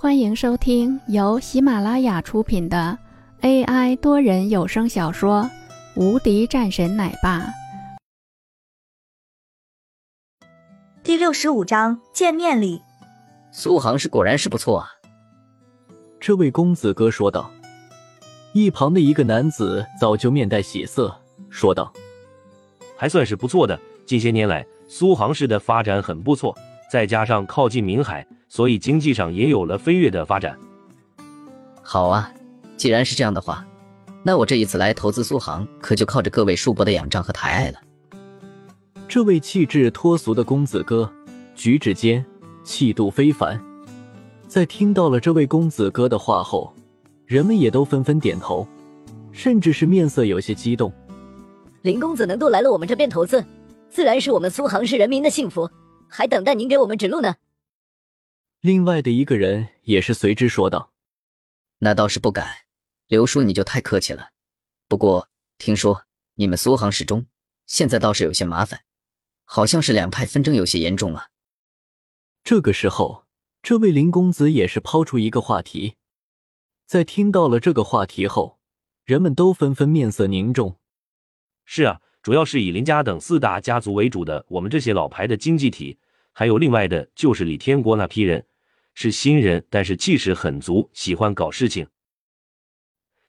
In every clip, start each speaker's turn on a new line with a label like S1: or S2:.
S1: 欢迎收听由喜马拉雅出品的 AI 多人有声小说《无敌战神奶爸》
S2: 第六十五章见面礼。
S3: 苏杭是果然是不错啊！
S4: 这位公子哥说道。一旁的一个男子早就面带喜色，说道：“
S5: 还算是不错的。近些年来，苏杭市的发展很不错，再加上靠近明海，所以经济上也有了飞跃的发展。”
S3: 好啊，既然是这样的话，那我这一次来投资苏杭，可就靠着各位叔伯的仰仗和抬爱了。
S4: 这位气质脱俗的公子哥，举止间气度非凡。在听到了这位公子哥的话后，人们也都纷纷点头，甚至是面色有些激动。
S6: 林公子能够来了我们这边投资，自然是我们苏杭市人民的幸福，还等待您给我们指路呢。
S4: 另外的一个人也是随之说道：“
S3: 那倒是不敢，刘叔你就太客气了。不过听说你们苏杭市中现在倒是有些麻烦，好像是两派纷争有些严重啊。”
S4: 这个时候，这位林公子也是抛出一个话题。在听到了这个话题后，人们都纷纷面色凝重。
S5: 是啊，主要是以林家等四大家族为主的我们这些老牌的经济体，还有另外的就是李天国那批人，是新人，但是气势很足，喜欢搞事情。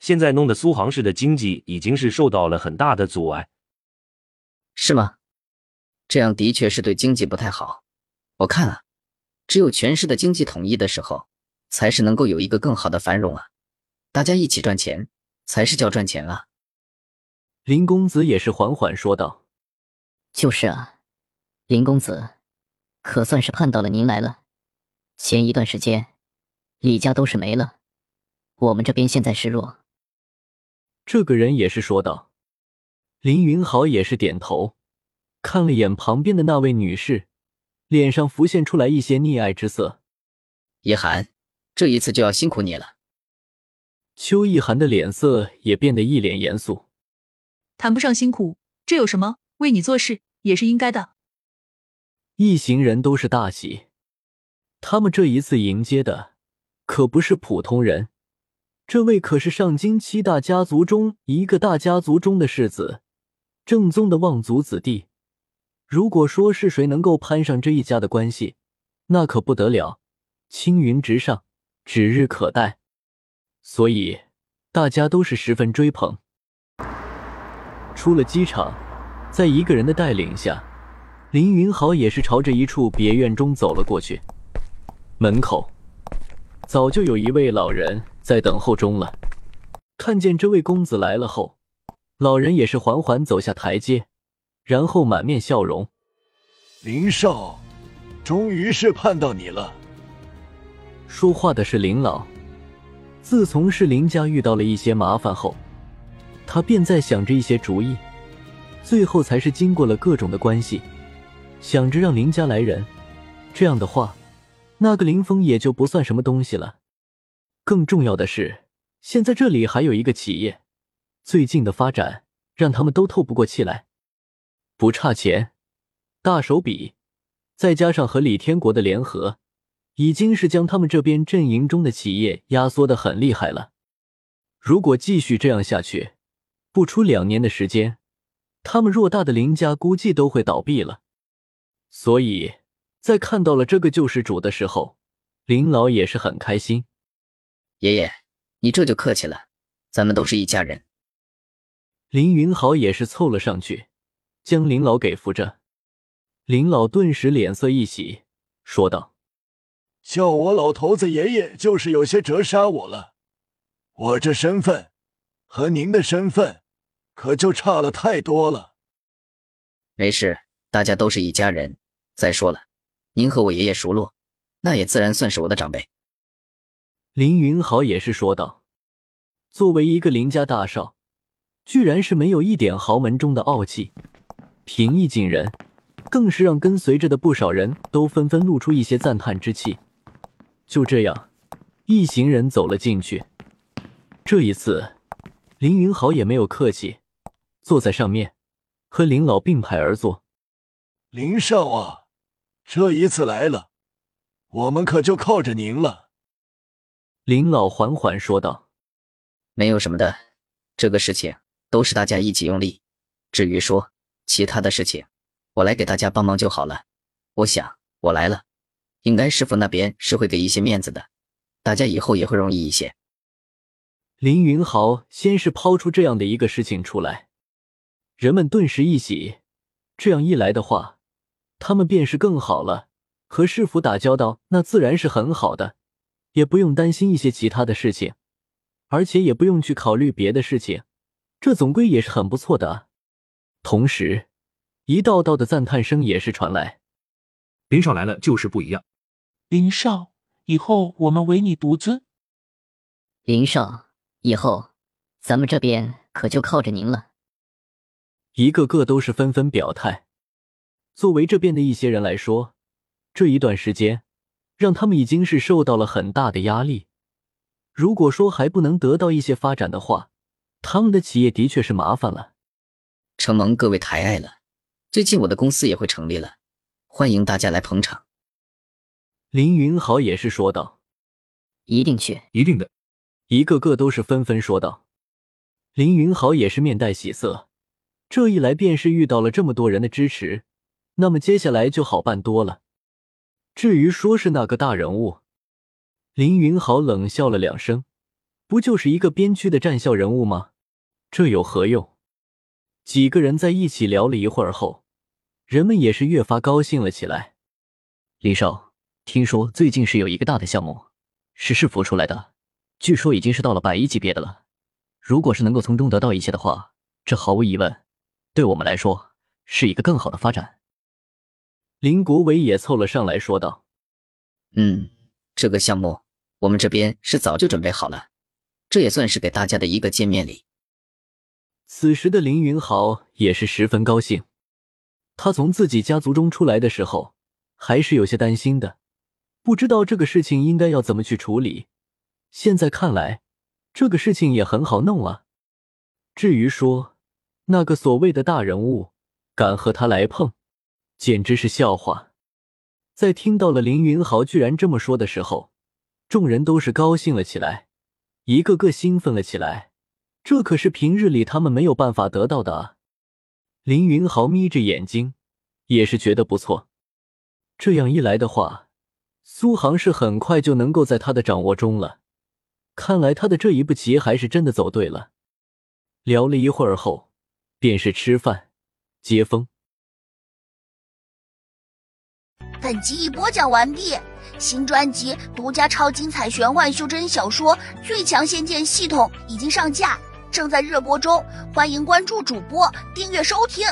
S5: 现在弄得苏杭市的经济已经是受到了很大的阻碍，
S3: 是吗？这样的确是对经济不太好。我看啊，只有全市的经济统一的时候。才是能够有一个更好的繁荣啊！大家一起赚钱，才是叫赚钱啊！
S4: 林公子也是缓缓说道：“
S6: 就是啊，林公子，可算是盼到了您来了。前一段时间，李家都是没了，我们这边现在是弱。”
S4: 这个人也是说道。林云豪也是点头，看了眼旁边的那位女士，脸上浮现出来一些溺爱之色。
S3: 叶寒。这一次就要辛苦你了。
S4: 邱意涵的脸色也变得一脸严肃。
S7: 谈不上辛苦，这有什么？为你做事也是应该的。
S4: 一行人都是大喜，他们这一次迎接的可不是普通人，这位可是上京七大家族中一个大家族中的世子，正宗的望族子弟。如果说是谁能够攀上这一家的关系，那可不得了，青云直上。指日可待，所以大家都是十分追捧。出了机场，在一个人的带领下，林云豪也是朝着一处别院中走了过去。门口早就有一位老人在等候中了。看见这位公子来了后，老人也是缓缓走下台阶，然后满面笑容：“
S8: 林少，终于是盼到你了。”
S4: 说话的是林老。自从是林家遇到了一些麻烦后，他便在想着一些主意，最后才是经过了各种的关系，想着让林家来人。这样的话，那个林峰也就不算什么东西了。更重要的是，现在这里还有一个企业，最近的发展让他们都透不过气来，不差钱，大手笔，再加上和李天国的联合。已经是将他们这边阵营中的企业压缩的很厉害了。如果继续这样下去，不出两年的时间，他们偌大的林家估计都会倒闭了。所以在看到了这个救世主的时候，林老也是很开心。
S3: 爷爷，你这就客气了，咱们都是一家人。
S4: 林云豪也是凑了上去，将林老给扶着。林老顿时脸色一喜，说道。
S8: 叫我老头子爷爷，就是有些折杀我了。我这身份和您的身份可就差了太多了。
S3: 没事，大家都是一家人。再说了，您和我爷爷熟络，那也自然算是我的长辈。
S4: 林云豪也是说道：“作为一个林家大少，居然是没有一点豪门中的傲气，平易近人，更是让跟随着的不少人都纷纷露出一些赞叹之气。”就这样，一行人走了进去。这一次，林云豪也没有客气，坐在上面，和林老并排而坐。
S8: 林少啊，这一次来了，我们可就靠着您了。
S4: 林老缓缓说道：“
S3: 没有什么的，这个事情都是大家一起用力。至于说其他的事情，我来给大家帮忙就好了。我想我来了，应该师傅那边是会给一些面子的，大家以后也会容易一些。”
S4: 林云豪先是抛出这样的一个事情出来，人们顿时一喜。这样一来的话，他们便是更好了。和师傅打交道，那自然是很好的，也不用担心一些其他的事情，而且也不用去考虑别的事情，这总归也是很不错的啊。同时，一道道的赞叹声也是传来：“
S9: 林少来了就是不一样，
S10: 林少，以后我们唯你独尊。
S6: 林少，以后咱们这边可就靠着您了。”
S4: 一个个都是纷纷表态。作为这边的一些人来说，这一段时间，让他们已经是受到了很大的压力。如果说还不能得到一些发展的话，他们的企业的确是麻烦了。
S3: 承蒙各位抬爱了，最近我的公司也会成立了，欢迎大家来捧场。
S4: 林云豪也是说道：“
S6: 一定去，
S9: 一定的。”
S4: 一个个都是纷纷说道。林云豪也是面带喜色，这一来便是遇到了这么多人的支持，那么接下来就好办多了。至于说是那个大人物，林云豪冷笑了两声，不就是一个边区的战校人物吗？这有何用？几个人在一起聊了一会儿后，人们也是越发高兴了起来。
S11: 李少，听说最近是有一个大的项目，是市府出来的，据说已经是到了百亿级别的了。如果是能够从中得到一些的话，这毫无疑问，对我们来说是一个更好的发展。
S4: 林国伟也凑了上来说道：“
S3: 嗯，这个项目我们这边是早就准备好了，这也算是给大家的一个见面礼。”
S4: 此时的林云豪也是十分高兴。他从自己家族中出来的时候，还是有些担心的，不知道这个事情应该要怎么去处理。现在看来，这个事情也很好弄啊。至于说那个所谓的大人物敢和他来碰，简直是笑话！在听到了林云豪居然这么说的时候，众人都是高兴了起来，一个个兴奋了起来。这可是平日里他们没有办法得到的啊！林云豪眯着眼睛，也是觉得不错。这样一来的话，苏杭是很快就能够在他的掌握中了。看来他的这一步棋还是真的走对了。聊了一会儿后，便是吃饭、接风。
S12: 本集已播讲完毕，新专辑独家超精彩玄幻修真小说《最强仙剑系统》已经上架，正在热播中，欢迎关注主播，订阅收听。